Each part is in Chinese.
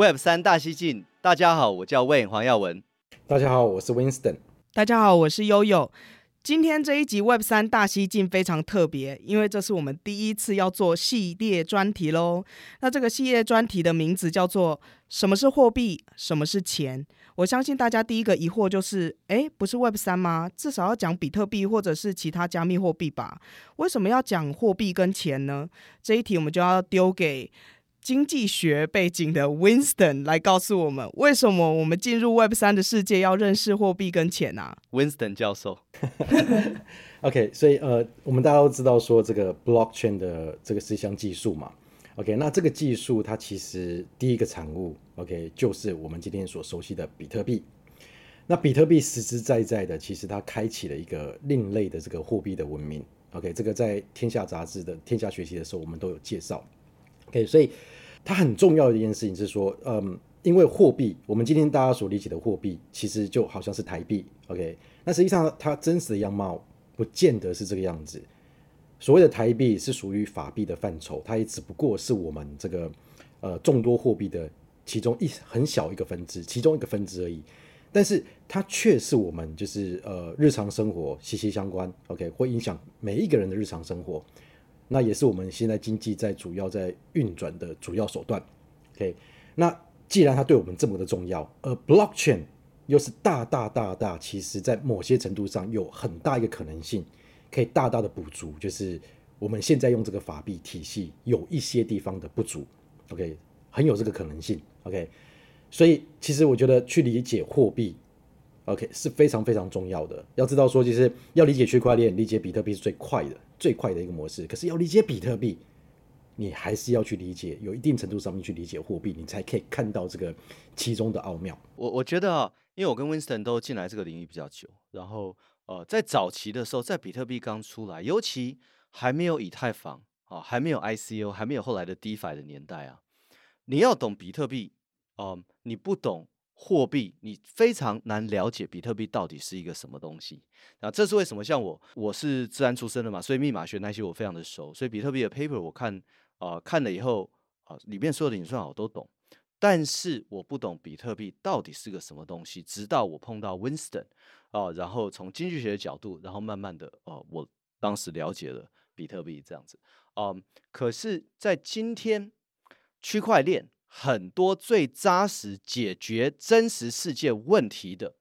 Web 三大西进，大家好，我叫 Wayne 黄耀文。大家好，我是 Winston。大家好，我是悠悠。今天这一集 Web 三大西进非常特别，因为这是我们第一次要做系列专题喽。那这个系列专题的名字叫做“什么是货币？什么是钱？”我相信大家第一个疑惑就是：诶，不是 Web 三吗？至少要讲比特币或者是其他加密货币吧？为什么要讲货币跟钱呢？这一题我们就要丢给。经济学背景的 Winston 来告诉我们，为什么我们进入 Web 三的世界要认识货币跟钱啊？Winston 教授，OK，所以呃，我们大家都知道说这个 Blockchain 的这个是一项技术嘛，OK，那这个技术它其实第一个产物，OK，就是我们今天所熟悉的比特币。那比特币实实在在的，其实它开启了一个另类的这个货币的文明，OK，这个在天下杂志的天下学习的时候，我们都有介绍。OK，所以它很重要的一件事情是说，嗯，因为货币，我们今天大家所理解的货币，其实就好像是台币。OK，那实际上它真实的样貌不见得是这个样子。所谓的台币是属于法币的范畴，它也只不过是我们这个呃众多货币的其中一很小一个分支，其中一个分支而已。但是它却是我们就是呃日常生活息息相关。OK，会影响每一个人的日常生活。那也是我们现在经济在主要在运转的主要手段，OK？那既然它对我们这么的重要，而 Blockchain 又是大大大大，其实在某些程度上有很大一个可能性，可以大大的补足，就是我们现在用这个法币体系有一些地方的不足，OK？很有这个可能性，OK？所以其实我觉得去理解货币，OK 是非常非常重要的。要知道说，其实要理解区块链、理解比特币是最快的。最快的一个模式，可是要理解比特币，你还是要去理解，有一定程度上面去理解货币，你才可以看到这个其中的奥妙。我我觉得啊，因为我跟 Winston 都进来这个领域比较久，然后呃，在早期的时候，在比特币刚出来，尤其还没有以太坊啊，还没有 ICO，还没有后来的 DeFi 的年代啊，你要懂比特币，呃，你不懂。货币，你非常难了解比特币到底是一个什么东西。那这是为什么？像我，我是资安出身的嘛，所以密码学那些我非常的熟。所以比特币的 paper 我看啊、呃，看了以后啊、呃，里面所有的演算法我都懂。但是我不懂比特币到底是个什么东西，直到我碰到 Winston 啊、呃，然后从经济学的角度，然后慢慢的哦、呃，我当时了解了比特币这样子。嗯、可是，在今天区块链。很多最扎实解决真实世界问题的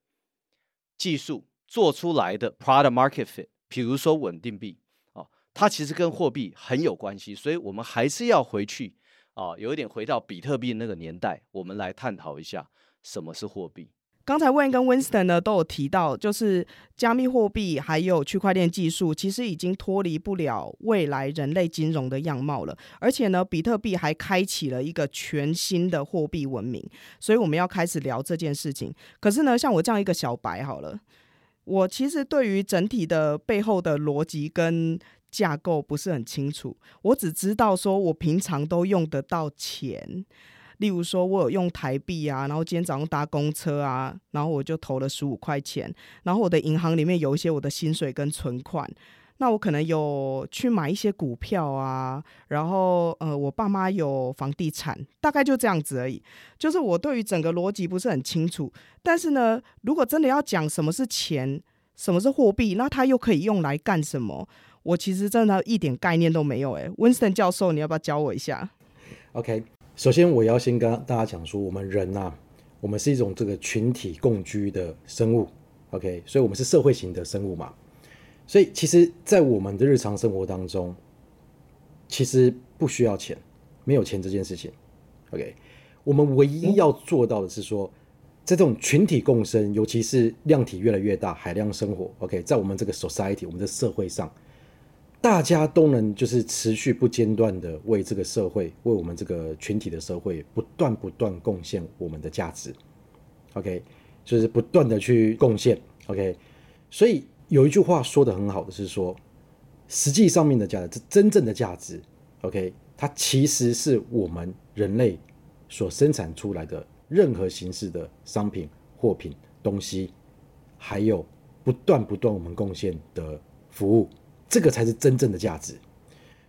技术做出来的 product market fit，比如说稳定币啊，它其实跟货币很有关系，所以我们还是要回去啊，有一点回到比特币那个年代，我们来探讨一下什么是货币。刚才 w e n 跟 Winston 呢都有提到，就是加密货币还有区块链技术，其实已经脱离不了未来人类金融的样貌了。而且呢，比特币还开启了一个全新的货币文明，所以我们要开始聊这件事情。可是呢，像我这样一个小白好了，我其实对于整体的背后的逻辑跟架构不是很清楚，我只知道说我平常都用得到钱。例如说，我有用台币啊，然后今天早上搭公车啊，然后我就投了十五块钱，然后我的银行里面有一些我的薪水跟存款，那我可能有去买一些股票啊，然后呃，我爸妈有房地产，大概就这样子而已。就是我对于整个逻辑不是很清楚，但是呢，如果真的要讲什么是钱，什么是货币，那它又可以用来干什么？我其实真的一点概念都没有。诶，Winston 教授，你要不要教我一下？OK。首先，我要先跟大家讲说，我们人呐、啊，我们是一种这个群体共居的生物，OK，所以我们是社会型的生物嘛。所以，其实，在我们的日常生活当中，其实不需要钱，没有钱这件事情，OK。我们唯一要做到的是说，在这种群体共生，尤其是量体越来越大、海量生活，OK，在我们这个 society，我们的社会上，大家都能就是持续不间断的为这个社会，为我们这个群体的社会不断不断贡献我们的价值，OK，就是不断的去贡献，OK，所以有一句话说的很好的是说，实际上面的价值，真正的价值，OK，它其实是我们人类所生产出来的任何形式的商品、货品、东西，还有。不断不断，我们贡献的服务，这个才是真正的价值。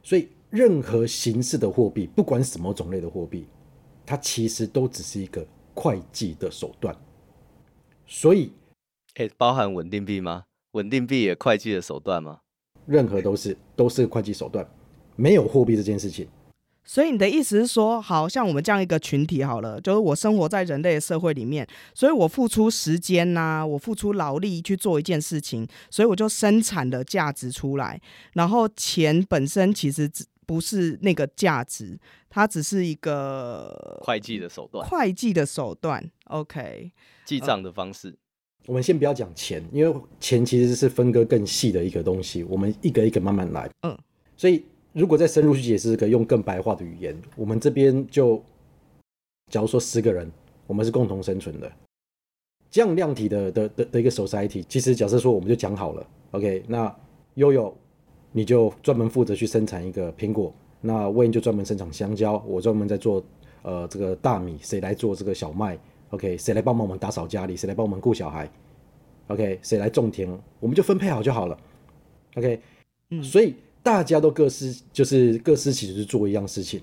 所以，任何形式的货币，不管什么种类的货币，它其实都只是一个会计的手段。所以，诶、欸，包含稳定币吗？稳定币也会计的手段吗？任何都是，都是会计手段。没有货币这件事情。所以你的意思是说，好像我们这样一个群体好了，就是我生活在人类的社会里面，所以我付出时间呐、啊，我付出劳力去做一件事情，所以我就生产的价值出来。然后钱本身其实只不是那个价值，它只是一个会计的手段。会计的手段，OK，记账的方式。呃、我们先不要讲钱，因为钱其实是分割更细的一个东西，我们一个一个慢慢来。嗯，所以。如果再深入去解释，可以用更白话的语言。我们这边就，假如说十个人，我们是共同生存的，这样量体的的的的一个 society，其实假设说我们就讲好了，OK，那悠悠你就专门负责去生产一个苹果，那 Wayne 就专门生产香蕉，我专门在做呃这个大米，谁来做这个小麦？OK，谁来帮忙我们打扫家里？谁来帮我们顾小孩？OK，谁来种田？我们就分配好就好了，OK，嗯，所以。大家都各司就是各司其职做一样事情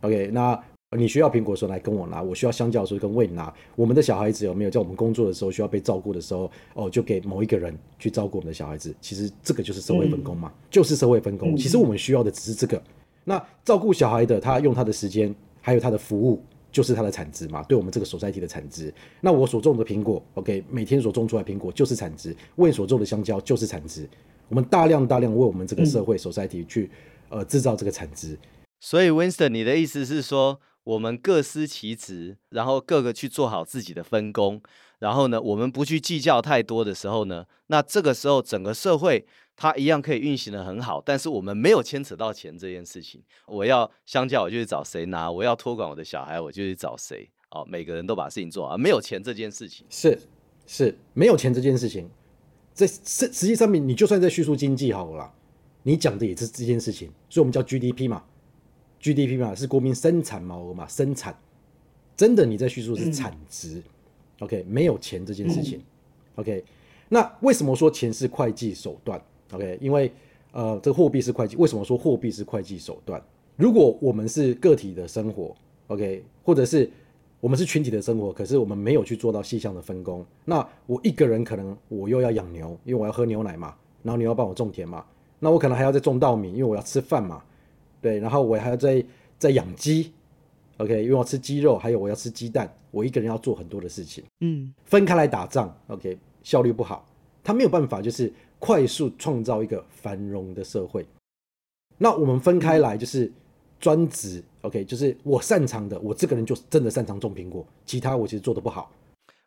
，OK？那你需要苹果的时候来跟我拿，我需要香蕉的时候跟 Wayne 拿。我们的小孩子有没有在我们工作的时候需要被照顾的时候，哦，就给某一个人去照顾我们的小孩子？其实这个就是社会分工嘛，嗯、就是社会分工。其实我们需要的只是这个。那照顾小孩的他用他的时间，还有他的服务，就是他的产值嘛，对我们这个 society 的产值。那我所种的苹果，OK？每天所种出来苹果就是产值，Wayne 所种的香蕉就是产值。我们大量大量为我们这个社会 society 去呃制造这个产值，所以 Winston，你的意思是说，我们各司其职，然后各个去做好自己的分工，然后呢，我们不去计较太多的时候呢，那这个时候整个社会它一样可以运行的很好，但是我们没有牵扯到钱这件事情。我要相较，我就去找谁拿；我要托管我的小孩，我就去找谁。哦，每个人都把事情做好，没有钱这件事情是是没有钱这件事情。在实实际上面，你就算在叙述经济好了，你讲的也是这件事情，所以我们叫 GDP 嘛，GDP 嘛是国民生产毛额嘛，生产真的你在叙述是产值、，OK，没有钱这件事情、，OK，那为什么说钱是会计手段？OK，因为呃，这个货币是会计，为什么说货币是会计手段？如果我们是个体的生活，OK，或者是。我们是群体的生活，可是我们没有去做到细项的分工。那我一个人可能我又要养牛，因为我要喝牛奶嘛。然后你要帮我种田嘛。那我可能还要再种稻米，因为我要吃饭嘛。对，然后我还要再再养鸡，OK，因为我要吃鸡肉，还有我要吃鸡蛋。我一个人要做很多的事情，嗯，分开来打仗，OK，效率不好，他没有办法就是快速创造一个繁荣的社会。那我们分开来就是。专职，OK，就是我擅长的，我这个人就真的擅长种苹果，其他我其实做得不好。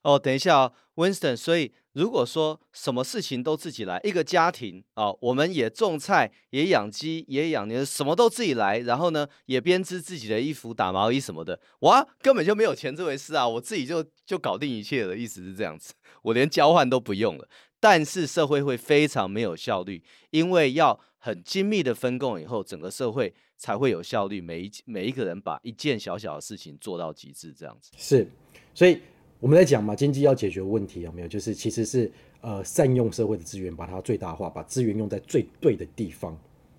哦，等一下哦，Winston，所以如果说什么事情都自己来，一个家庭啊，我们也种菜，也养鸡，也养牛，什么都自己来，然后呢，也编织自己的衣服、打毛衣什么的，哇，根本就没有钱这回事啊，我自己就就搞定一切的意思是这样子，我连交换都不用了。但是社会会非常没有效率，因为要很精密的分工以后，整个社会才会有效率。每一每一个人把一件小小的事情做到极致，这样子是。所以我们在讲嘛，经济要解决问题有没有？就是其实是呃善用社会的资源，把它最大化，把资源用在最对的地方。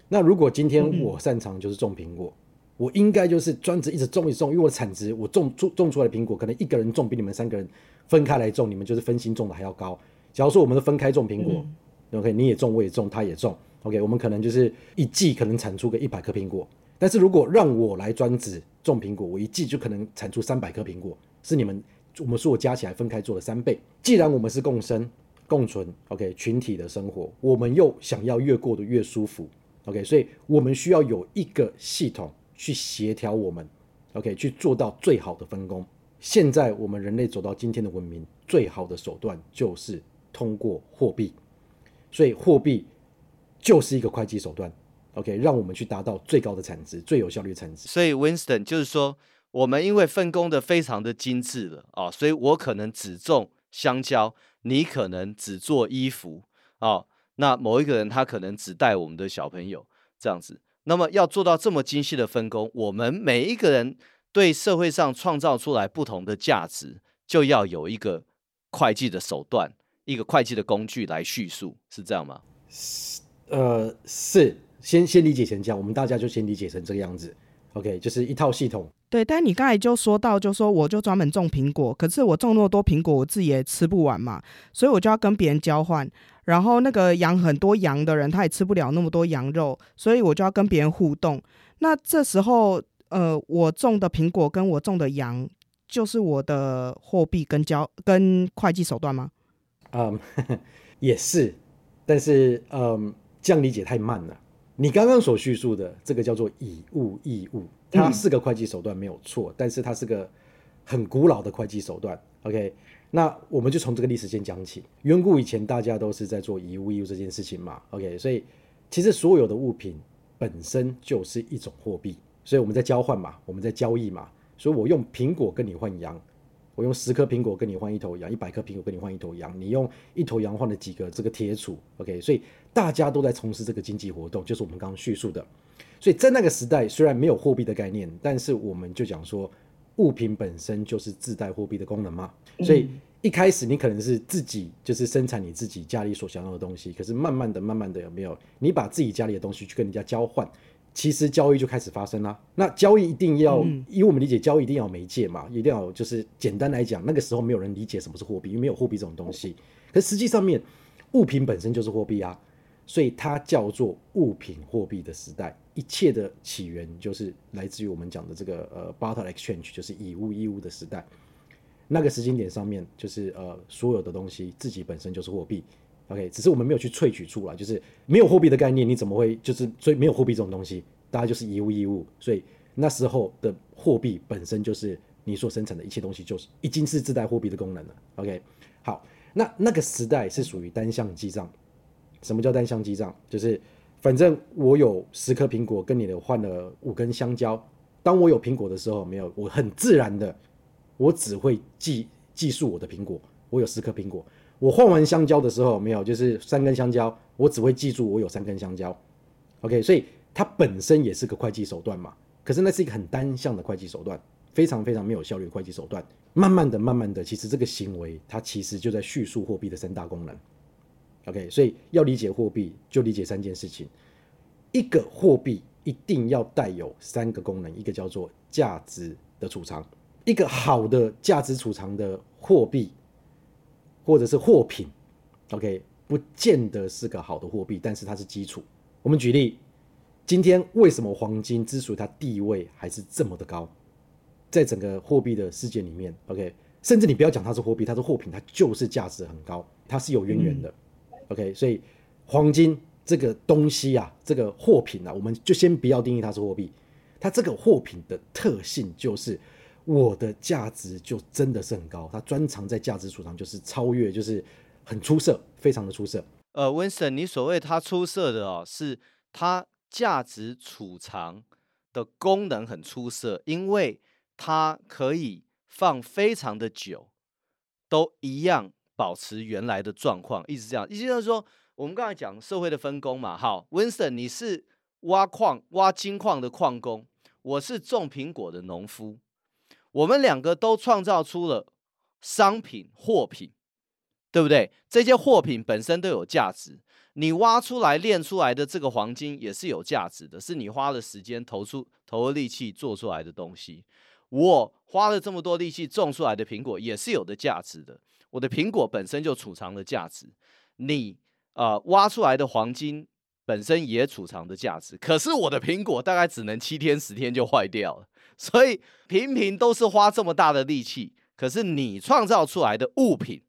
那如果今天我擅长就是种苹果，嗯、我应该就是专职一直种一种，因为我的产值，我种种种出来的苹果，可能一个人种比你们三个人分开来种，你们就是分心种的还要高。假如说我们都分开种苹果，嗯，OK，你也种，我也种，他也种，OK，我们可能就是一季可能产出个一百颗苹果。但是如果让我来专职种苹果，我一季就可能产出三百颗苹果，是你们我们所有加起来分开做了三倍。既然我们是共生共存，OK，群体的生活，我们又想要越过得越舒服，OK，所以我们需要有一个系统去协调我们，OK，去做到最好的分工。现在我们人类走到今天的文明，最好的手段就是。通过货币，所以货币就是一个会计手段。OK，让我们去达到最高的产值、最有效率产值。所以，Winston 就是说，我们因为分工的非常的精致了啊，所以我可能只种香蕉，你可能只做衣服啊，那某一个人他可能只带我们的小朋友这样子。那么要做到这么精细的分工，我们每一个人对社会上创造出来不同的价值，就要有一个会计的手段，一个会计的工具来叙述，是这样吗？是，呃，是。先先理解成这样，我们大家就先理解成这个样子，OK，就是一套系统。对，但你刚才就说到，就说我就专门种苹果，可是我种那么多苹果，我自己也吃不完嘛，所以我就要跟别人交换。然后那个养很多羊的人，他也吃不了那么多羊肉，所以我就要跟别人互动。那这时候，呃，我种的苹果跟我种的羊，就是我的货币跟交跟会计手段吗？嗯，也是，但是嗯，这样理解太慢了。你刚刚所叙述的这个叫做以物易物，它是个会计手段没有错，嗯、但是它是个很古老的会计手段。OK，那我们就从这个历史先讲起。远古以前，大家都是在做以物易物这件事情嘛。OK，所以其实所有的物品本身就是一种货币，所以我们在交换嘛，我们在交易嘛。所以我用苹果跟你换羊。我用十颗苹果跟你换一头羊，一百颗苹果跟你换一头羊，你用一头羊换了几个这个铁杵？OK，所以大家都在从事这个经济活动，就是我们刚刚叙述的。所以在那个时代，虽然没有货币的概念，但是我们就讲说，物品本身就是自带货币的功能嘛。所以一开始你可能是自己就是生产你自己家里所想要的东西，可是慢慢的、慢慢的有没有？你把自己家里的东西去跟人家交换。其实交易就开始发生了。那交易一定要，嗯、以我们理解，交易一定要媒介嘛，一定要就是简单来讲，那个时候没有人理解什么是货币，因为没有货币这种东西。可实际上面，物品本身就是货币啊，所以它叫做物品货币的时代。一切的起源就是来自于我们讲的这个呃 barter exchange，就是以物易物的时代。那个时间点上面，就是呃所有的东西自己本身就是货币。OK，只是我们没有去萃取出来，就是没有货币的概念，你怎么会就是所以没有货币这种东西，大家就是以物易物，所以那时候的货币本身就是你所生产的一切东西，就是已经是自带货币的功能了。OK，好，那那个时代是属于单向记账。什么叫单向记账？就是反正我有十颗苹果，跟你的换了五根香蕉。当我有苹果的时候，没有，我很自然的，我只会记记述我的苹果，我有十颗苹果。我换完香蕉的时候，没有，就是三根香蕉，我只会记住我有三根香蕉，OK，所以它本身也是个会计手段嘛。可是那是一个很单向的会计手段，非常非常没有效率的会计手段。慢慢的、慢慢的，其实这个行为它其实就在叙述货币的三大功能，OK，所以要理解货币，就理解三件事情。一个货币一定要带有三个功能，一个叫做价值的储藏，一个好的价值储藏的货币。或者是货品，OK，不见得是个好的货币，但是它是基础。我们举例，今天为什么黄金之所以它地位还是这么的高，在整个货币的世界里面，OK，甚至你不要讲它是货币，它是货品，它就是价值很高，它是有渊源的，嗯，OK。所以黄金这个东西啊，这个货品啊，我们就先不要定义它是货币，它这个货品的特性就是。我的价值就真的是很高，他专长在价值储藏，就是超越，就是很出色，非常的出色。呃，Winston，你所谓他出色的哦，是它价值储藏的功能很出色，因为它可以放非常的久，都一样保持原来的状况，一直这样。意思就是说，我们刚才讲社会的分工嘛，好，Winston，你是挖矿挖金矿的矿工，我是种苹果的农夫。我们两个都创造出了商品、货品，对不对？这些货品本身都有价值。你挖出来、炼出来的这个黄金也是有价值的，是你花了时间、投出、投了力气做出来的东西。我花了这么多力气种出来的苹果也是有的价值的。我的苹果本身就储藏了价值。你啊、挖出来的黄金本身也储藏的价值。可是我的苹果大概只能七天、十天就坏掉了。所以平平都是花这么大的力气，可是你创造出来的物品，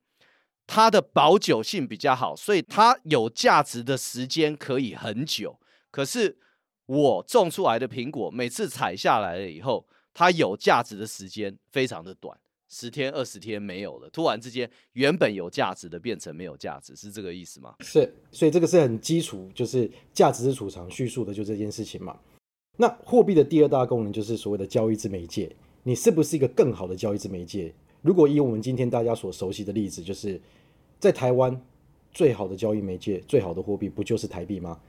它的保久性比较好，所以它有价值的时间可以很久。可是我种出来的苹果，每次采下来了以后，它有价值的时间非常的短，十天二十天没有了，突然之间原本有价值的变成没有价值，是这个意思吗？是，所以这个是很基础，就是价值是储藏叙述的就这件事情嘛。那货币的第二大功能就是所谓的交易之媒介，你是不是一个更好的交易之媒介？如果以我们今天大家所熟悉的例子，就是在台湾最好的交易媒介、最好的货币不就是台币吗？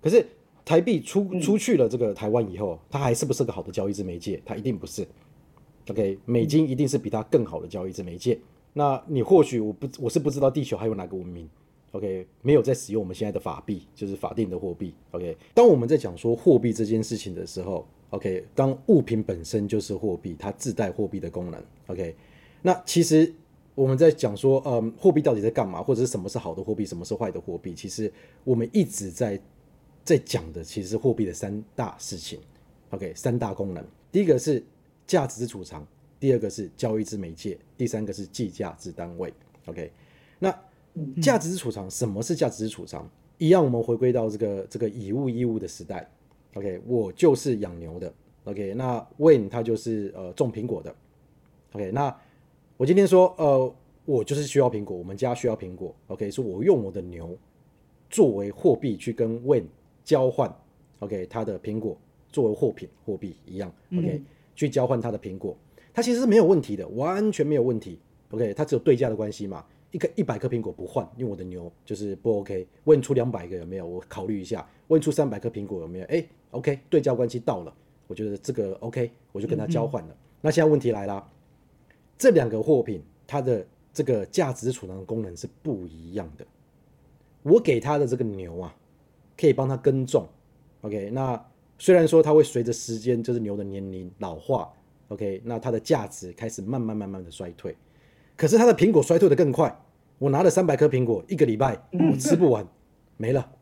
可是台币出出去了这个台湾以后，它还是不是个好的交易之媒介？它一定不是。OK，美金一定是比它更好的交易之媒介。那你或许我不我是不知道地球还有哪个文明，OK，没有在使用我们现在的法币，就是法定的货币。OK，当我们在讲说货币这件事情的时候，OK，当物品本身就是货币，它自带货币的功能。OK，那其实我们在讲说，嗯，货币到底在干嘛，或者是什么是好的货币，什么是坏的货币？其实我们一直在在讲的，其实是货币的三大事情。OK，三大功能，第一个是。价值之储藏，第二个是交易之媒介，第三个是计价之单位。OK，那价值之储藏，什么是价值之储藏？一样，我们回归到这个这个以物易物的时代。OK，我就是养牛的。OK，那 Wayne 他就是呃种苹果的。OK，那我今天说呃我就是需要苹果，我们家需要苹果。OK，说我用我的牛作为货币去跟 Wayne 交换。OK，他的苹果作为货品货币一样。OK。去交换他的苹果，他其实是没有问题的，完全没有问题。OK，它只有对价的关系嘛，一个一百颗苹果不换，因为我的牛就是不 OK。问出两百个有没有？我考虑一下。问出三百颗苹果有没有？哎，OK，对价关系到了，我觉得这个 OK，我就跟他交换了。那现在问题来了，这两个货品它的这个价值储藏功能是不一样的。我给他的这个牛啊，可以帮他耕种。OK，那。虽然说它会随着时间，就是牛的年龄老化，OK，那它的价值开始慢慢慢慢的衰退，可是它的苹果衰退的更快。我拿了三百颗苹果，一个礼拜我吃不完，没了。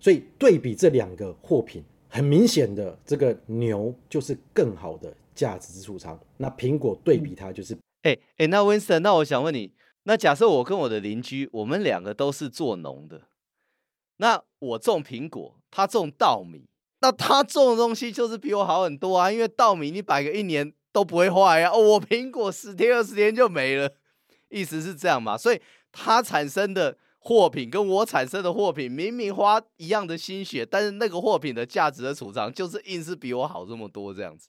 所以对比这两个货品，很明显的，这个牛就是更好的价值之储仓。那苹果对比它就是，哎哎、欸欸，那 Winston，那我想问你，那假设我跟我的邻居，我们两个都是做农的，那我种苹果，他种稻米。那他种的东西就是比我好很多啊，因为稻米你摆个一年都不会坏呀，我苹果十天二十天就没了，意思是这样嘛？所以他产生的货品跟我产生的货品明明花一样的心血，但是那个货品的价值的储藏就是硬是比我好这么多这样子，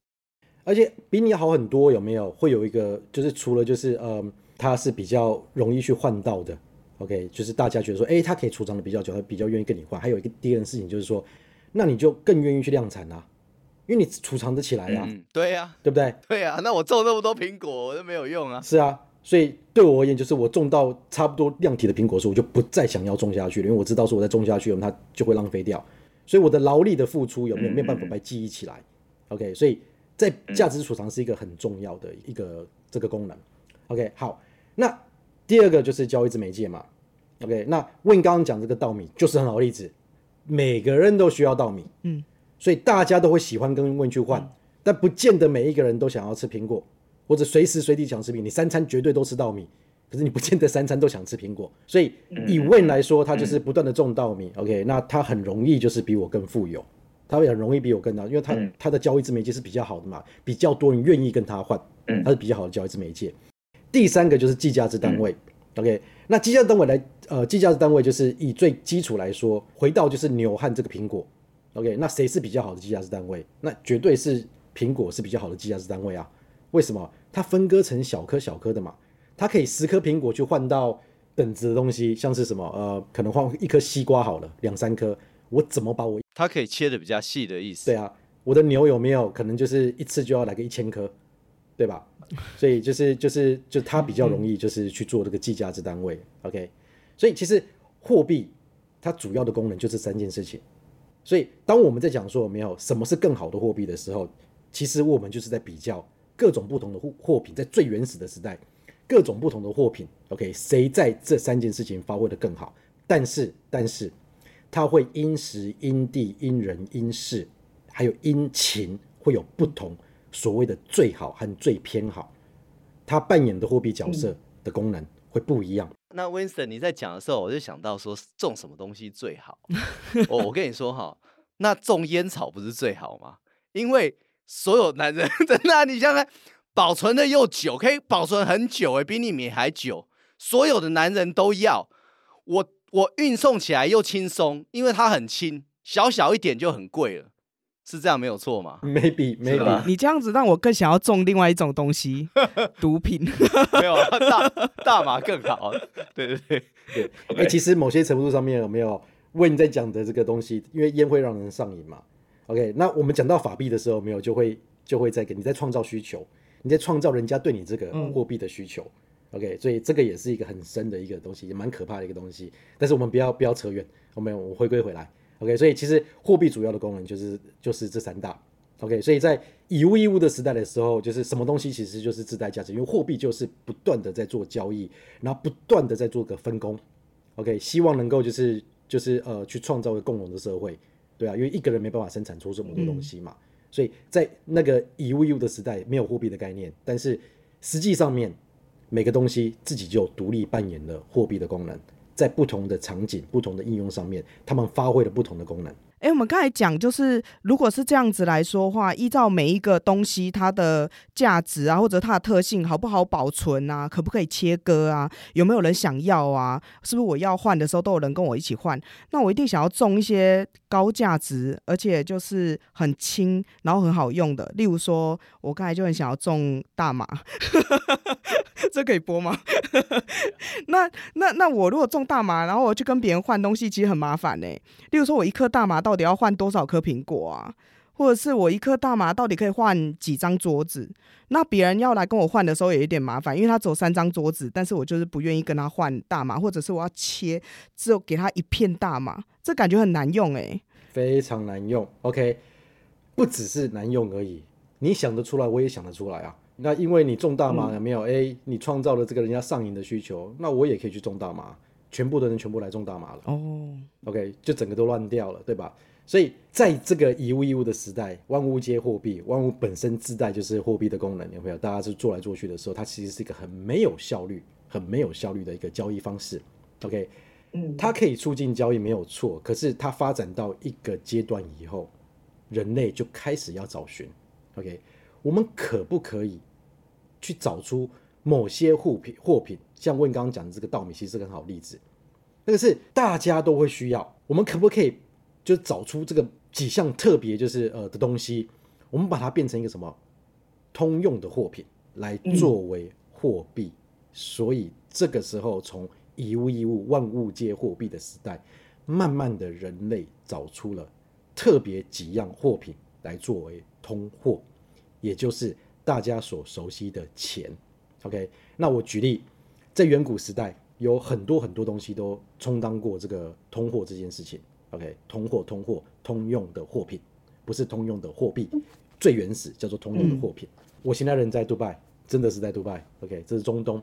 而且比你好很多有没有？会有一个就是除了就是嗯，它是比较容易去换到的，OK，就是大家觉得说，哎，它可以储藏的比较久，它比较愿意跟你换。还有一个第二件事情就是说。那你就更愿意去量产啊，因为你储藏得起来呀、啊嗯。对呀、啊，对不对？对呀、啊，那我种那么多苹果，我都没有用啊。是啊，所以对我而言，就是我种到差不多量体的苹果树，我就不再想要种下去了，因为我知道说我再种下去，它就会浪费掉。所以我的劳力的付出有没有没有办法被记忆起来、嗯、？OK，所以在价值储藏是一个很重要的一个这个功能。OK，好，那第二个就是交易之媒介嘛。OK，那问刚刚讲这个稻米就是很好的例子。每个人都需要稻米，嗯，所以大家都会喜欢跟 Wayne 去换，嗯，但不见得每一个人都想要吃苹果，或者随时随地想吃苹果。你三餐绝对都吃稻米，可是你不见得三餐都想吃苹果。所以以 Wayne 来说，他就是不断的种稻米，嗯，OK，那他很容易就是比我更富有，他会很容易比我更大，因为他，嗯，他的交易之媒介是比较好的嘛，比较多人愿意跟他换，他是比较好的交易之媒介。第三个就是计价之单位，嗯，OK。那计价单位来，呃，计价的单位就是以最基础来说，回到就是牛和这个苹果，OK，那谁是比较好的计价之单位？那绝对是苹果是比较好的计价之单位啊。为什么？它分割成小颗小颗的嘛，它可以十颗苹果去换到等值的东西，像是什么，呃，可能换一颗西瓜好了，两三颗，我怎么把我它可以切的比较细的意思？对啊，我的牛有没有可能就是一次就要来个一千颗？对吧？所以就是就是就它比较容易就是去做这个计价之单位，嗯，OK。所以其实货币它主要的功能就是三件事情。所以当我们在讲说有没有什么是更好的货币的时候，其实我们就是在比较各种不同的货货品，在最原始的时代，各种不同的货品，OK，谁在这三件事情发挥的更好？但是但是它会因时因地因人因事，还有因情会有不同。所谓的最好和最偏好，它扮演的货币角色的功能会不一样。嗯、那 Winston 你在讲的时候，我就想到说种什么东西最好？我我跟你说哈，那种烟草不是最好吗？因为所有男人真的，你想想，保存的又久，可以保存很久，哎，比你米还久。所有的男人都要我，我运送起来又轻松，因为它很轻，小小一点就很贵了，是这样没有错嘛？Maybe maybe，你这样子让我更想要种另外一种东西，毒品。没有大大麻更好。对对对对，哎，其实某些程度上面有没有为你在讲的这个东西？因为烟会让人上瘾嘛。OK，那我们讲到法币的时候，没有就会就会在给你在创造需求，你在创造人家对你这个货币的需求。嗯、OK，所以这个也是一个很深的一个东西，也蛮可怕的一个东西。但是我们不要不要扯远，我们我回归回来。OK，所以其实货币主要的功能就是就是这三大。OK，所以在以物易物的时代的时候，就是什么东西其实就是自带价值，因为货币就是不断的在做交易，然后不断的在做个分工。OK，希望能够就是就是呃去创造一个共荣的社会。对啊，因为一个人没办法生产出这么多东西嘛，嗯、所以在那个以物易物的时代，没有货币的概念，但是实际上面每个东西自己就独立扮演了货币的功能，在不同的场景、不同的应用上面，他们发挥了不同的功能。哎、我们刚才讲，就是如果是这样子来说的话，依照每一个东西它的价值啊，或者它的特性好不好保存啊，可不可以切割啊，有没有人想要啊，是不是我要换的时候都有人跟我一起换？那我一定想要种一些高价值，而且就是很轻，然后很好用的。例如说，我刚才就很想要种大麻，这可以播吗？那那那我如果种大麻，然后我去跟别人换东西，其实很麻烦呢、例如说，我一颗大麻到底要换多少颗苹果啊？或者是我一颗大麻到底可以换几张桌子？那别人要来跟我换的时候也有点麻烦，因为他走三张桌子，但是我就是不愿意跟他换大麻，或者是我要切，只有给他一片大麻，这感觉很难用哎、非常难用。OK，不只是难用而已，你想得出来，我也想得出来啊。那因为你种大麻有没有？哎、嗯，你创造了这个人家上瘾的需求，那我也可以去种大麻。全部的人全部来种大麻了哦，OK，就整个都乱掉了，对吧？所以在这个一物一物的时代，万物皆货币，万物本身自带就是货币的功能，有没有？大家是做来做去的时候，它其实是一个很没有效率、很没有效率的一个交易方式，OK，嗯，它可以促进交易没有错，可是它发展到一个阶段以后，人类就开始要找寻，OK，我们可不可以去找出？某些货品，货品像问刚刚讲的这个稻米，其实是个很好例子。那个是大家都会需要，我们可不可以就找出这个几项特别就是呃的东西，我们把它变成一个什么通用的货品来作为货币？所以这个时候，从以物易物、万物皆货币的时代，慢慢的人类找出了特别几样货品来作为通货，也就是大家所熟悉的钱。OK，那我举例，在远古时代有很多很多东西都充当过这个通货这件事情。OK，通货、通货、通用的货品，不是通用的货币，最原始叫做通用的货品。我现在人在杜拜，真的是在杜拜。OK，这是中东，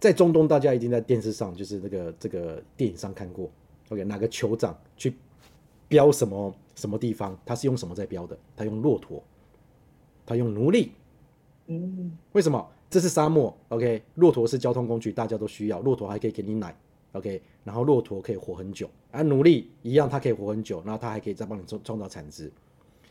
在中东大家一定在电视上，就是那个这个电影上看过。OK，哪个酋长去标什么什么地方，他是用什么在标的？他用骆驼，他用奴隶。嗯，为什么？这是沙漠，OK，骆驼是交通工具，大家都需要。骆驼还可以给你奶，OK，然后骆驼可以活很久，而奴隶一样，它可以活很久，然后它还可以再帮你创创造产值。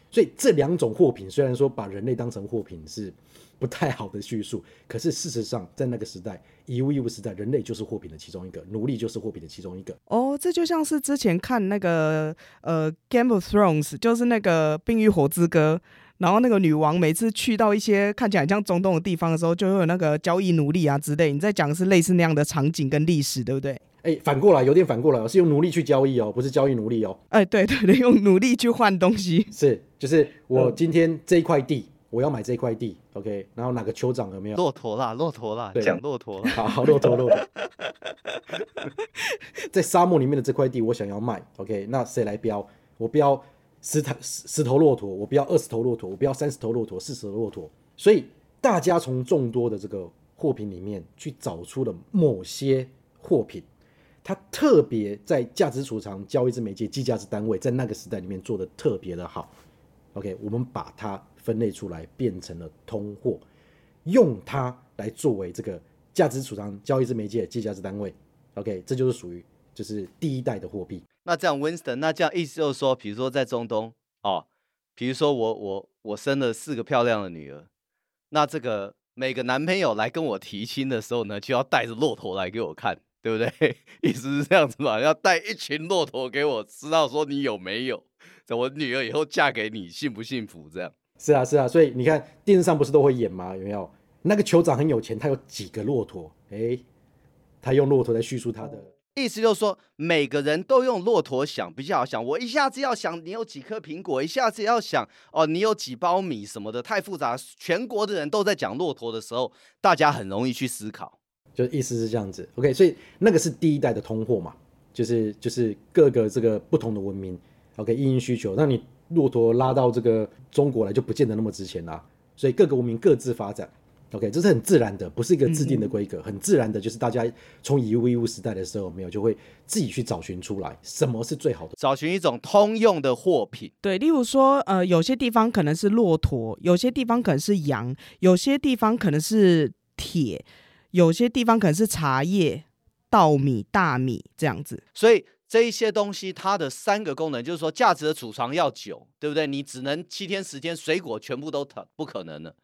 所以这两种货品虽然说把人类当成货品是不太好的叙述，可是事实上在那个时代，以物易物时代，人类就是货品的其中一个，奴隶就是货品的其中一个。哦，这就像是之前看那个呃《Game of Thrones》，就是那个《冰与火之歌》。然后那个女王每次去到一些看起来像中东的地方的时候，就会有那个交易奴隶啊之类。你在讲的是类似那样的场景跟历史，对不对？哎，反过来有点反过来哦，是用奴隶去交易哦，不是交易奴隶哦。哎，对对对，用奴隶去换东西。是，就是我今天这一块地，嗯、我要买这一块地，OK。然后哪个酋长有没有？骆驼啦，骆驼啦，对讲骆驼 好，骆驼，骆驼。在沙漠里面的这块地，我想要卖，OK。那谁来标？我标。十头十头骆驼，我不要二十头骆驼，我不要三十头骆驼，四十头骆驼。所以大家从众多的这个货品里面去找出了某些货品，它特别在价值储藏、交易之媒介、计价之单位，在那个时代里面做得特别的好。OK，我们把它分类出来，变成了通货，用它来作为这个价值储藏、交易之媒介、计价之单位。OK，这就是属于就是第一代的货币。那这样，Winston，那这样意思就是说，比如说在中东哦，比如说我我我生了四个漂亮的女儿，那这个每个男朋友来跟我提亲的时候呢，就要带着骆驼来给我看，对不对？意思是这样子嘛，要带一群骆驼给我，知道说你有没有，我女儿以后嫁给你，幸不幸福？这样。是啊，是啊，所以你看电视上不是都会演吗？有没有？那个酋长很有钱，他有几个骆驼？哎，他用骆驼来叙述他的意思，就是说每个人都用骆驼想比较好想。我一下子要想你有几颗苹果，一下子要想哦你有几包米什么的，太复杂。全国的人都在讲骆驼的时候，大家很容易去思考。就意思是这样子，OK？所以那个是第一代的通货嘛，就是就是各个这个不同的文明，OK？因应需求，那你骆驼拉到这个中国来就不见得那么值钱啦。所以各个文明各自发展。OK，这是很自然的，不是一个制定的规格，嗯、很自然的，就是大家从以物易物时代的时候，没有就会自己去找寻出来什么是最好的，找寻一种通用的货品。对，例如说，呃，有些地方可能是骆驼，有些地方可能是羊，有些地方可能是铁，有些地方可能是茶叶、稻米、大米这样子。所以这一些东西，它的三个功能就是说，价值的储藏要久，对不对？你只能七天时间，水果全部都疼，不可能的，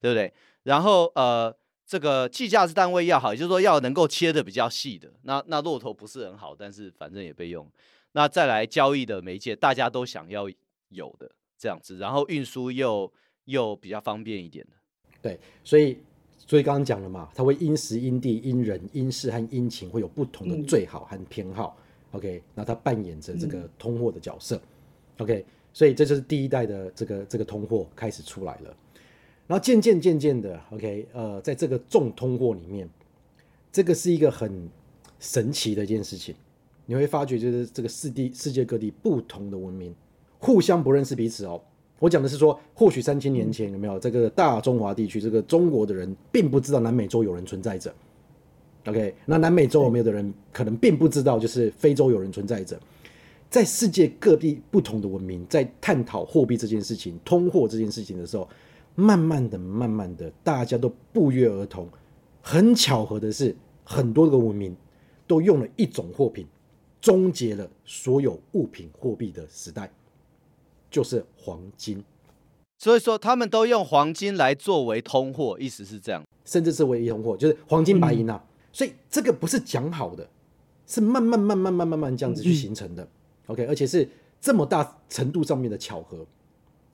对不对？然后呃，这个计价是单位要好，也就是说要能够切的比较细的。那那骆驼不是很好，但是反正也被用。那再来交易的媒介，大家都想要有的这样子，然后运输又又比较方便一点的。对，所以所以刚刚讲了嘛，它会因时因地因人因事和因情会有不同的最好和偏好。嗯、OK，那它扮演着这个通货的角色。嗯、OK，所以这就是第一代的这个这个通货开始出来了。然后渐渐渐渐的，OK，呃，在这个重通货里面，这个是一个很神奇的一件事情。你会发觉，就是这个世地世界各地不同的文明互相不认识彼此哦。我讲的是说，或许三千年前有没有这个大中华地区，这个中国的人并不知道南美洲有人存在着。OK，那南美洲有没有的人可能并不知道，就是非洲有人存在着。在世界各地不同的文明在探讨货币这件事情、通货这件事情的时候。慢慢的，慢慢的，大家都不约而同。很巧合的是，很多个文明都用了一种货品，终结了所有物品货币的时代，就是黄金。所以说，他们都用黄金来作为通货，意思是这样，甚至是唯一通货，就是黄金白银啊。嗯、所以这个不是讲好的，是慢慢、慢慢、慢慢、慢慢这样子去形成的。嗯、OK，而且是这么大程度上面的巧合。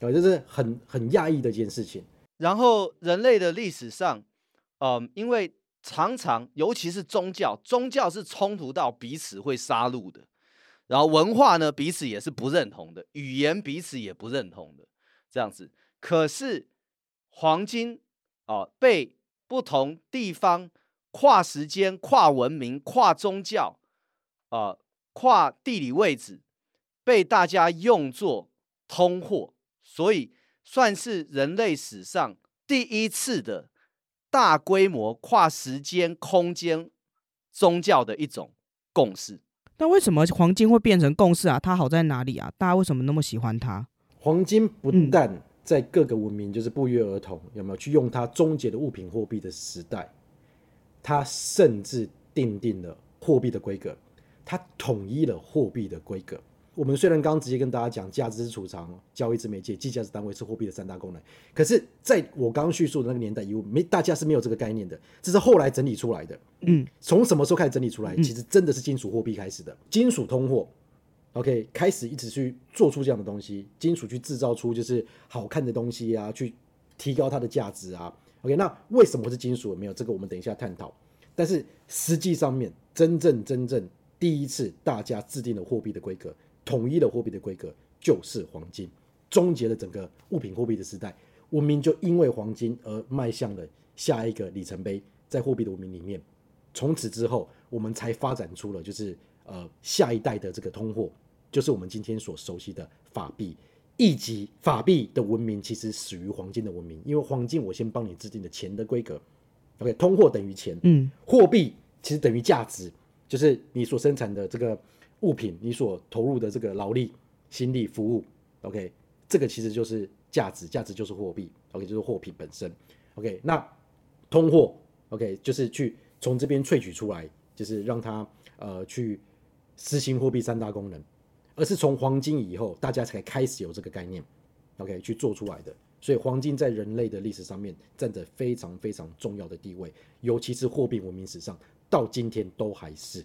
对，这是很很讶异的一件事情。然后人类的历史上，嗯、呃，因为常常，尤其是宗教，宗教是冲突到彼此会杀戮的。然后文化呢，彼此也是不认同的，语言彼此也不认同的，这样子。可是黄金啊、被不同地方跨时间、跨文明、跨宗教啊、跨地理位置，被大家用作通货。所以算是人类史上第一次的大规模跨时间、空间、宗教的一种共识。那为什么黄金会变成共识啊？它好在哪里啊？大家为什么那么喜欢它？黄金不但在各个文明就是不约而同，有没有去用它终结的物品货币的时代，它甚至定定了货币的规格，它统一了货币的规格。我们虽然刚刚直接跟大家讲价值是储藏、交易之媒介、计价值单位是货币的三大功能，可是在我刚刚叙述的那个年代，以没大家是没有这个概念的，这是后来整理出来的。嗯，从什么时候开始整理出来？其实真的是金属货币开始的，金属通货。OK，开始一直去做出这样的东西，金属去制造出就是好看的东西啊，去提高它的价值啊。OK，那为什么是金属？没有这个，我们等一下探讨。但是实际上面，真正真正第一次大家制定的货币的规格。统一的货币的规格就是黄金，终结了整个物品货币的时代，文明就因为黄金而迈向了下一个里程碑，在货币的文明里面，从此之后，我们才发展出了就是呃下一代的这个通货，就是我们今天所熟悉的法币。以及法币的文明其实始于黄金的文明，因为黄金我先帮你制定的钱的规格，OK，通货等于钱，嗯，货币其实等于价值，就是你所生产的这个。物品，你所投入的这个劳力、心力、服务，OK，这个其实就是价值，价值就是货币，OK，就是货品本身，OK。那通货，OK，就是去从这边萃取出来，就是让它呃去实行货币三大功能，而是从黄金以后，大家才开始有这个概念，OK，去做出来的。所以黄金在人类的历史上面占着非常非常重要的地位，尤其是货币文明史上，到今天都还是。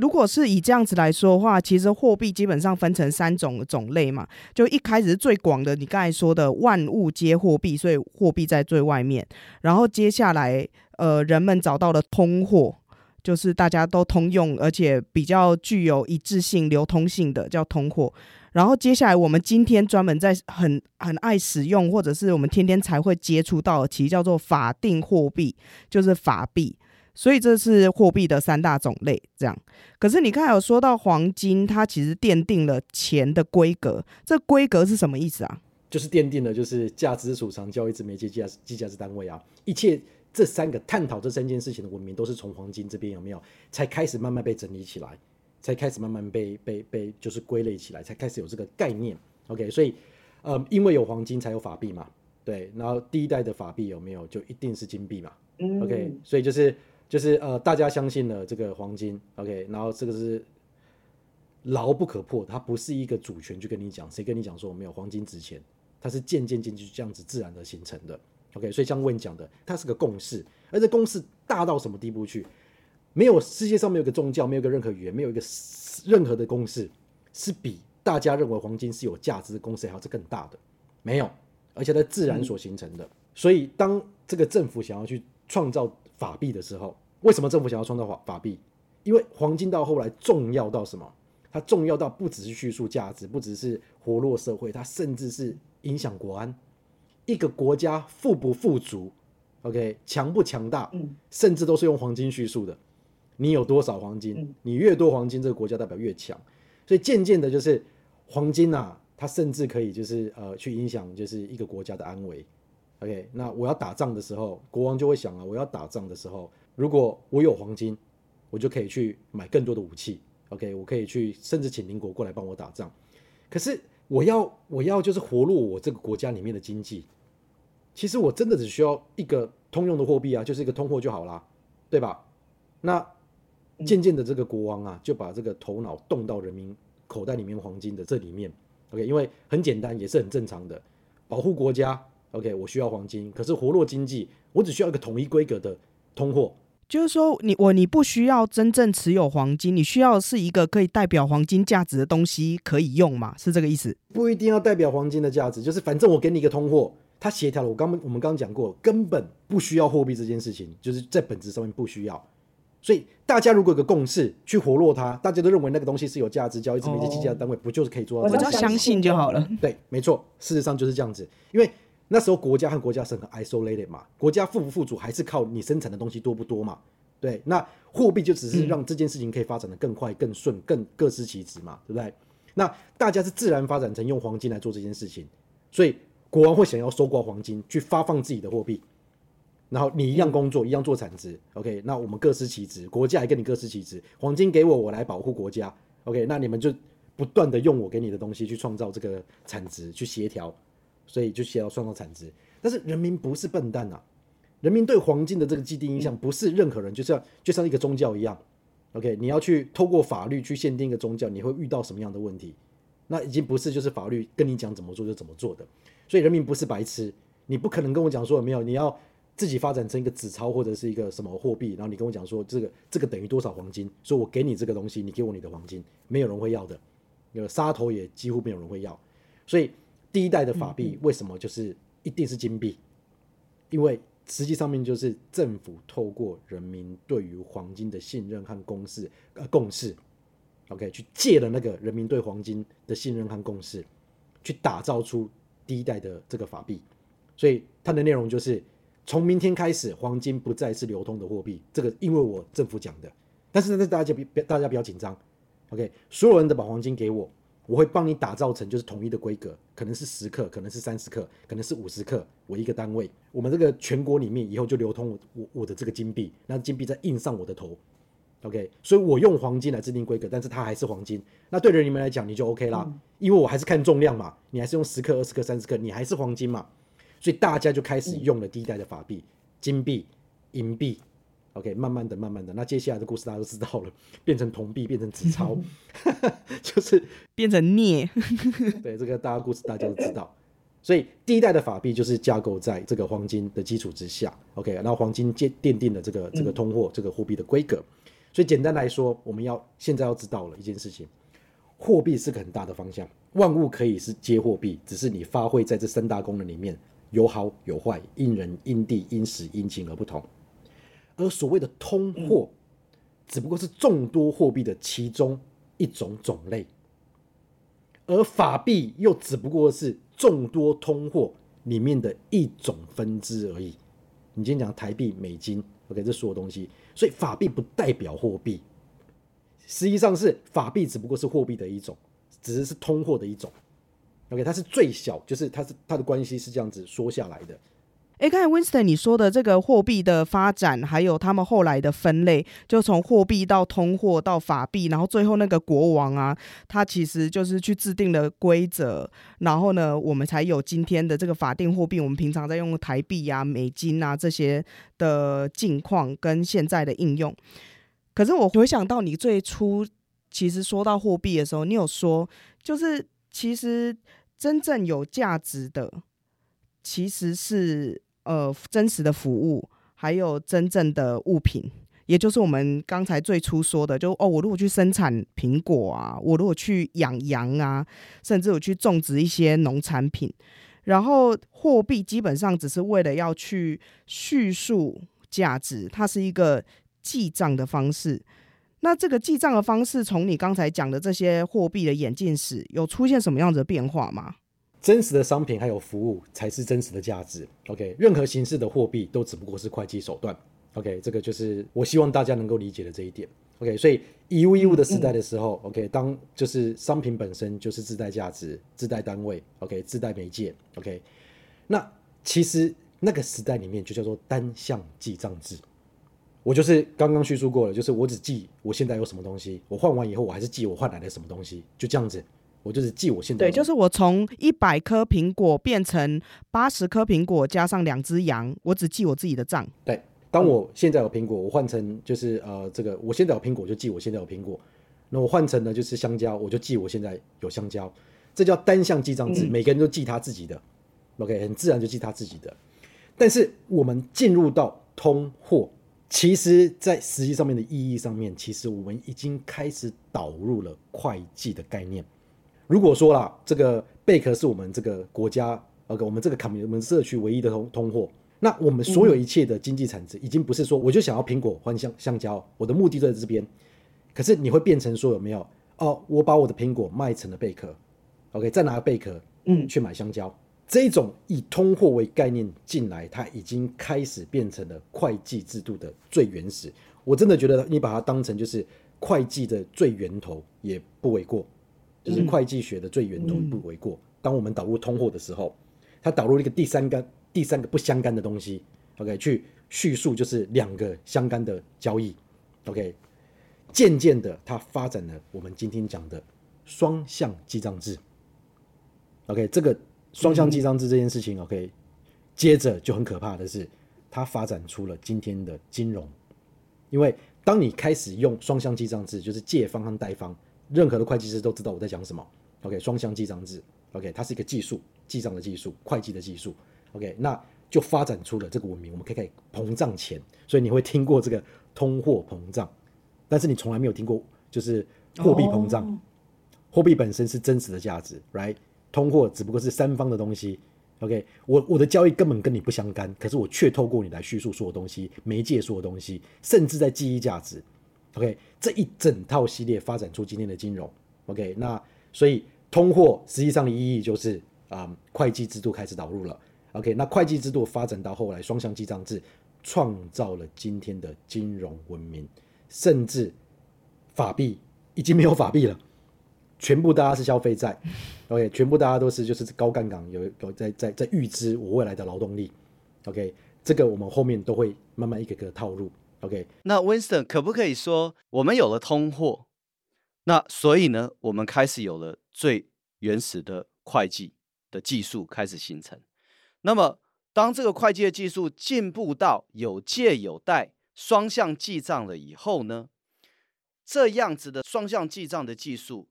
如果是以这样子来说的话，其实货币基本上分成三种种类嘛。就一开始是最广的，你刚才说的万物皆货币，所以货币在最外面。然后接下来，呃，人们找到了通货，就是大家都通用，而且比较具有一致性、流通性的叫通货。然后接下来，我们今天专门在很很爱使用，或者是我们天天才会接触到的，其实叫做法定货币，就是法币。所以这是货币的三大种类，这样。可是你刚才有说到黄金，它其实奠定了钱的规格。这规格是什么意思啊？就是奠定了，就是价值储藏、交易之媒介、计价计价之单位啊。一切这三个探讨这三件事情的文明，都是从黄金这边有没有才开始慢慢被整理起来，才开始慢慢被被被就是归类起来，才开始有这个概念。OK，所以呃，因为有黄金才有法币嘛，对。然后第一代的法币有没有就一定是金币嘛。OK，所以就是。就是呃，大家相信了这个黄金，OK，然后这个是牢不可破，它不是一个主权去跟你讲，谁跟你讲说我没有黄金值钱，它是渐渐渐渐这样子自然的形成的，OK，所以像问讲的，它是个共识，而这共识大到什么地步去？没有世界上没有个宗教，没有个任何语言，没有一个任何的公式是比大家认为黄金是有价值的公式还要是更大的，没有，而且它自然所形成的，所以当这个政府想要去创造。法币的时候，为什么政府想要创造法法币？因为黄金到后来重要到什么？它重要到不只是叙述价值，不只是活络社会，它甚至是影响国安。一个国家富不富足，OK，强不强大，甚至都是用黄金叙述的。你有多少黄金？你越多黄金，这个国家代表越强。所以渐渐的，就是黄金啊，它甚至可以就是呃去影响就是一个国家的安危。OK，那我要打仗的时候，国王就会想啊，我要打仗的时候，如果我有黄金，我就可以去买更多的武器。OK，我可以去甚至请邻国过来帮我打仗。可是我要我要就是活络我这个国家里面的经济，其实我真的只需要一个通用的货币啊，就是一个通货就好啦，对吧？那渐渐的这个国王啊，就把这个头脑动到人民口袋里面黄金的这里面。OK，因为很简单，也是很正常的，保护国家。OK，我需要黄金，可是活络经济，我只需要一个统一规格的通货。就是说你，你我你不需要真正持有黄金，你需要是一个可以代表黄金价值的东西可以用嘛？是这个意思？不一定要代表黄金的价值，就是反正我给你一个通货，它协调了。我刚我们刚刚讲过，根本不需要货币这件事情，就是在本质上面不需要。所以大家如果有个共识去活络它，大家都认为那个东西是有价值，交易是媒介计价的单位，不就是可以做到？我只要相信就好了。对，没错，事实上就是这样子，因为。那时候国家和国家是很 isolated 嘛，国家富不富足还是靠你生产的东西多不多嘛？对，那货币就只是让这件事情可以发展的更快、更顺、更各司其职嘛，对不对？那大家是自然发展成用黄金来做这件事情，所以国王会想要收刮黄金去发放自己的货币，然后你一样工作，一样做产值，OK？那我们各司其职，国家也跟你各司其职，黄金给我，我来保护国家，OK？那你们就不断的用我给你的东西去创造这个产值，去协调。所以就需要创造产值，但是人民不是笨蛋呐，人民对黄金的这个既定印象不是任何人，就像就像一个宗教一样，OK，你要去透过法律去限定一个宗教，你会遇到什么样的问题？那已经不是就是法律跟你讲怎么做就怎么做的，所以人民不是白痴，你不可能跟我讲说有没有，你要自己发展成一个纸钞或者是一个什么货币，然后你跟我讲说这个这个等于多少黄金，说我给你这个东西，你给我你的黄金，没有人会要的，那个杀头也几乎没有人会要，所以。第一代的法币为什么就是一定是金币？因为实际上面就是政府透过人民对于黄金的信任和共识，呃，共识，OK，去借了那个人民对黄金的信任和共识，去打造出第一代的这个法币。所以它的内容就是从明天开始，黄金不再是流通的货币。这个因为我政府讲的，但是呢，大家别大家不要紧张，OK，所有人都把黄金给我。我会帮你打造成就是统一的规格，可能是十克，可能是三十克，可能是五十克我一个单位。我们这个全国里面以后就流通我我我的这个金币，那金币再印上我的头，OK。所以我用黄金来制定规格，但是它还是黄金。那对于你们来讲，你就 OK 啦，嗯、因为我还是看重量嘛，你还是用十克、二十克、三十克，你还是黄金嘛。所以大家就开始用了第一代的法币，金币、银币。OK，慢慢的、慢慢的，那接下来的故事大家都知道了，变成铜币，变成纸钞，就是变成镍。对，这个大家故事大家都知道。所以第一代的法币就是架构在这个黄金的基础之下。OK，然后黄金奠奠定了这个这个通货这个货币的规格。所以简单来说，我们要现在要知道了一件事情，货币是个很大的方向，万物可以是接货币，只是你发挥在这三大功能里面有好有坏，因人因地因时因情而不同。而所谓的通货，只不过是众多货币的其中一种种类，而法币又只不过是众多通货里面的一种分支而已。你今天讲台币、美金，OK，这所有东西，所以法币不代表货币，实际上是法币只不过是货币的一种，只是是通货的一种。OK，它是最小，就是它是它的关系是这样子说下来的。哎，刚才 Winston 你说的这个货币的发展，还有他们后来的分类，就从货币到通货到法币，然后最后那个国王啊，他其实就是去制定了规则，然后呢，我们才有今天的这个法定货币。我们平常在用台币啊、美金啊这些的境况跟现在的应用。可是我回想到你最初其实说到货币的时候，你有说，就是其实真正有价值的其实是。呃，真实的服务，还有真正的物品，也就是我们刚才最初说的，就哦，我如果去生产苹果啊，我如果去养羊啊，甚至我去种植一些农产品，然后货币基本上只是为了要去叙述价值，它是一个记账的方式。那这个记账的方式，从你刚才讲的这些货币的演进史，有出现什么样子的变化吗？真实的商品还有服务才是真实的价值。OK，任何形式的货币都只不过是会计手段。OK，这个就是我希望大家能够理解的这一点。OK，所以以物易物的时代的时候，OK，当就是商品本身就是自带价值、自带单位，OK，自带媒介。OK，那其实那个时代里面就叫做单向记账制。我就是刚刚叙述过了，就是我只记我现在有什么东西，我换完以后我还是记我换来的什么东西，就这样子。我就是记我现在。对，就是我从一百颗苹果变成八十颗苹果加上两只羊，我只记我自己的账。对，当我现在有苹果，我换成就是呃这个，我现在有苹果就记我现在有苹果。那我换成呢就是香蕉，我就记我现在有香蕉。这叫单向记账制，嗯、每个人都记他自己的。OK，很自然就记他自己的。但是我们进入到通货，其实在实际上面的意义上面，其实我们已经开始导入了会计的概念。如果说啦，这个贝壳是我们这个国家，OK，我们这个卡米我们社区唯一的通通货，那我们所有一切的经济产值，已经不是说我就想要苹果换香香蕉，我的目的就在这边。可是你会变成说有没有？哦，我把我的苹果卖成了贝壳，OK，再拿贝壳，嗯，去买香蕉。嗯、这种以通货为概念进来，它已经开始变成了会计制度的最原始。我真的觉得你把它当成就是会计的最源头也不为过。就是会计学的最源头不为过。当我们导入通货的时候，它导入了一个第三个、第三个不相干的东西，OK，去叙述就是两个相干的交易，OK，渐渐的它发展了我们今天讲的双向记账制，OK，这个双向记账制这件事情，OK，接着就很可怕的是，它发展出了今天的金融，因为当你开始用双向记账制，就是借方和贷方。任何的会计师都知道我在讲什么。OK，双向记账制。OK，它是一个技术，记账的技术，会计的技术。OK，那就发展出了这个文明，我们可以看膨胀钱。所以你会听过这个通货膨胀，但是你从来没有听过就是货币膨胀。货币本身是真实的价值，right？通货只不过是三方的东西。OK，我我的交易根本跟你不相干，可是我却透过你来叙述所有东西，媒介所有东西，甚至在记忆价值。OK，这一整套系列发展出今天的金融。OK，那所以通货实际上的意义就是啊、嗯，会计制度开始导入了。OK，那会计制度发展到后来双向记账制，创造了今天的金融文明，甚至法币已经没有法币了。全部大家是消费债，OK，全部大家都是就是高杠杆，有有在在在预支我未来的劳动力，OK，这个我们后面都会慢慢一个个套入，OK。那 Winston 可不可以说，我们有了通货，那所以呢，我们开始有了最原始的会计的技术开始形成。那么当这个会计的技术进步到有借有贷双向记账了以后呢，这样子的双向记账的技术。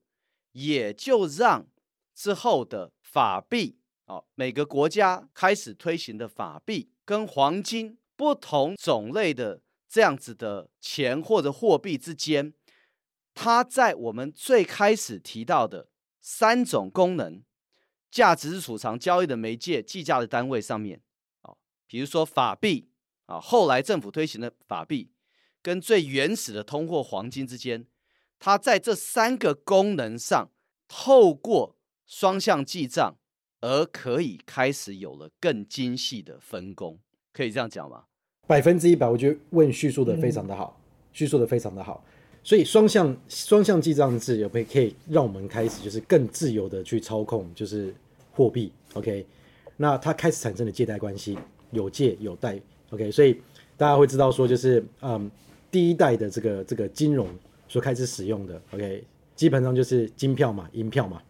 也就让之后的法币啊，每个国家开始推行的法币跟黄金不同种类的这样子的钱或者货币之间，它在我们最开始提到的三种功能：价值储藏、交易的媒介、计价的单位上面啊，比如说法币啊，后来政府推行的法币跟最原始的通货黄金之间。它在这三个功能上，透过双向记账，而可以开始有了更精细的分工，可以这样讲吗？百分之一百，我觉得问叙述的非常的好，叙述的非常的好。所以双向双向记账制有没可以让我们开始就是更自由的去操控，就是货币。OK，那它开始产生了借贷关系，有借有贷。OK，所以大家会知道说，就是嗯，第一代的这个这个金融。所开始使用的，OK，基本上就是金票嘛，银票嘛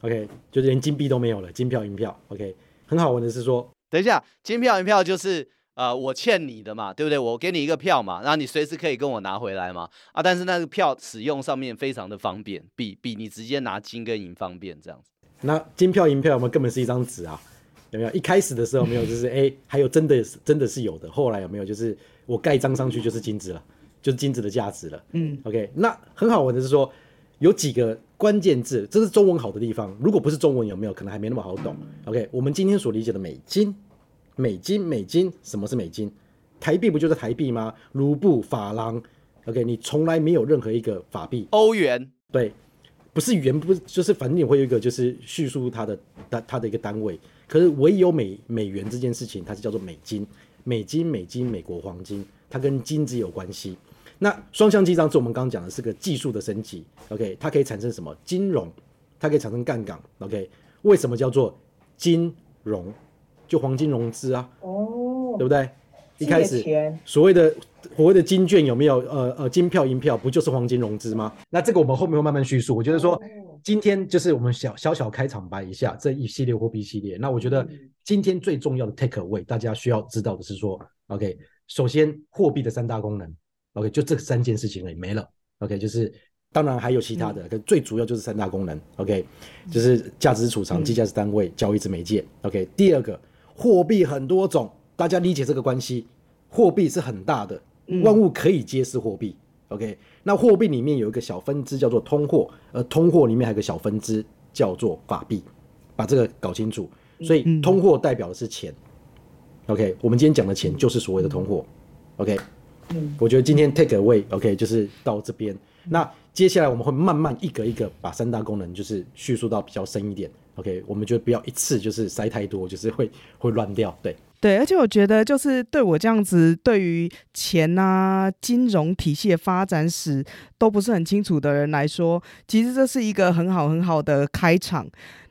，OK，就是连金币都没有了，金票银票，OK，很好玩的是说，等一下，金票银票就是呃我欠你的嘛，对不对？我给你一个票嘛，然后你随时可以跟我拿回来嘛，啊，但是那个票使用上面非常的方便，比比你直接拿金跟银方便这样子。那金票银票有没有根本是一张纸啊？有没有？一开始的时候没有，就是哎，还有真的真的是有的，后来有没有？就是我盖章上去就是金子了。就是金子的价值了，嗯，OK，那很好玩的是说，有几个关键字，这是中文好的地方。如果不是中文，有没有可能还没那么好懂？OK，我们今天所理解的美金，美金，美金，什么是美金？台币不就是台币吗？卢布、法郎，OK，你从来没有任何一个法币。欧元，对，不是元，不是，就是反正你会有一个就是叙述它的它它的一个单位。可是唯有美美元这件事情，它是叫做美金，美金，美金，美国黄金，它跟金子有关系。那双向记账是我们刚刚讲的是个技术的升级，OK，它可以产生什么金融，它可以产生杠杆，OK，为什么叫做金融？就黄金融资啊，哦，对不对？一开始所谓的所谓的金券有没有？呃呃，金票银票不就是黄金融资吗？那这个我们后面会慢慢叙述。我觉得说今天就是我们小小小开场白一下这一系列货币系列。那我觉得今天最重要的 take away，大家需要知道的是说，OK，首先货币的三大功能。OK，就这三件事情而已，没了。OK，就是当然还有其他的，可、嗯、最主要就是三大功能。OK，就是价值储藏、计价值单位、嗯、交易之媒介。OK，第二个，货币很多种，大家理解这个关系。货币是很大的，万物可以皆是货币。OK，那货币里面有一个小分支叫做通货，而通货里面还有个小分支叫做法币，把这个搞清楚。所以通货代表的是钱。OK，我们今天讲的钱就是所谓的通货。OK。嗯，我觉得今天 take away，OK，就是到这边。那接下来我们会慢慢一个一个把三大功能就是叙述到比较深一点，OK，我们就不要一次就是塞太多，就是会会乱掉。对对，而且我觉得就是对我这样子对于钱啊、金融体系的发展史都不是很清楚的人来说，其实这是一个很好很好的开场。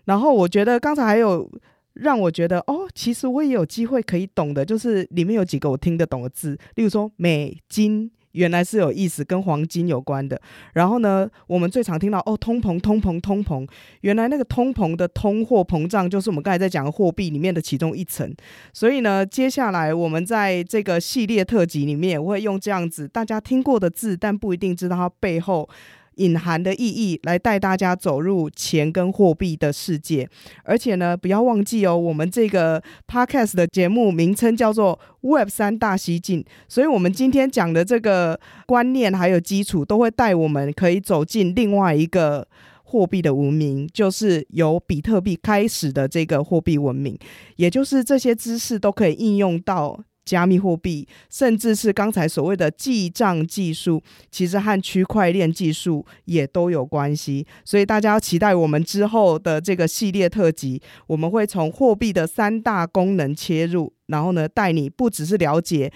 然后我觉得刚才还有。让我觉得哦，其实我也有机会可以懂的，就是里面有几个我听得懂的字，例如说美金，原来是有意思跟黄金有关的。然后呢，我们最常听到哦，通膨，通膨，通膨，原来那个通膨的通货膨胀就是我们刚才在讲的货币里面的其中一层。所以呢，接下来我们在这个系列特辑里面，我会用这样子大家听过的字，但不一定知道它背后。隐含的意义来带大家走入钱跟货币的世界，而且呢，不要忘记哦，我们这个 podcast 的节目名称叫做 Web 三大西进，所以我们今天讲的这个观念还有基础，都会带我们可以走进另外一个货币的文明，就是由比特币开始的这个货币文明，也就是这些知识都可以应用到。加密货币，甚至是刚才所谓的记账技术，其实和区块链技术也都有关系。所以大家要期待我们之后的这个系列特辑，我们会从货币的三大功能切入，然后呢，带你不只是了解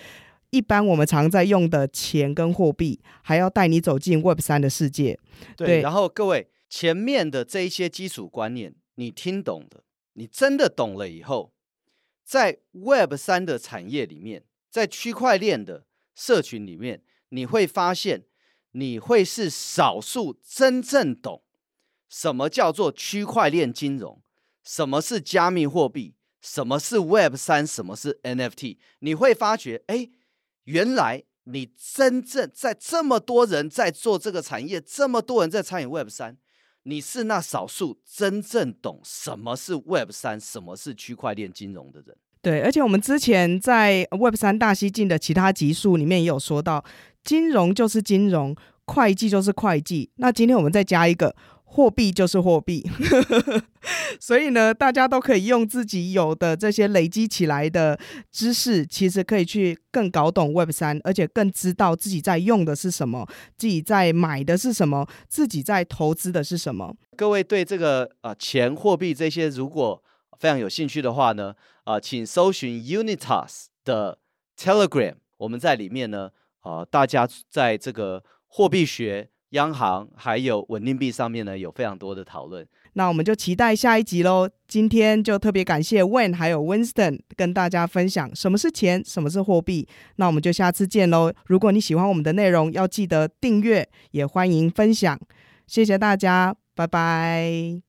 一般我们常在用的钱跟货币，还要带你走进 Web 三的世界。对，对，然后各位前面的这一些基础观念你听懂的，你真的懂了以后，在 Web 三的产业里面，在区块链的社群里面，你会发现你会是少数真正懂什么叫做区块链金融，什么是加密货币，什么是 Web 三，什么是 NFT。你会发觉，哎，原来你真正在这么多人在做这个产业，这么多人在参与 Web 三。你是那少数真正懂什么是 Web 三、什么是区块链金融的人。对，而且我们之前在 Web 三大西进的其他集数里面也有说到，金融就是金融，会计就是会计。那今天我们再加一个。货币就是货币，所以呢，大家都可以用自己有的这些累积起来的知识，其实可以去更搞懂 Web 三，而且更知道自己在用的是什么，自己在买的是什么，自己在投资的是什么。各位对这个啊、呃、钱、货币这些如果非常有兴趣的话呢，啊、呃，请搜寻 Unitas 的 Telegram，我们在里面呢，啊、大家在这个货币学。央行还有稳定币上面呢，有非常多的讨论。那我们就期待下一集喽。今天就特别感谢 Wayne 还有 Winston 跟大家分享什么是钱，什么是货币。那我们就下次见喽。如果你喜欢我们的内容，要记得订阅，也欢迎分享。谢谢大家，拜拜。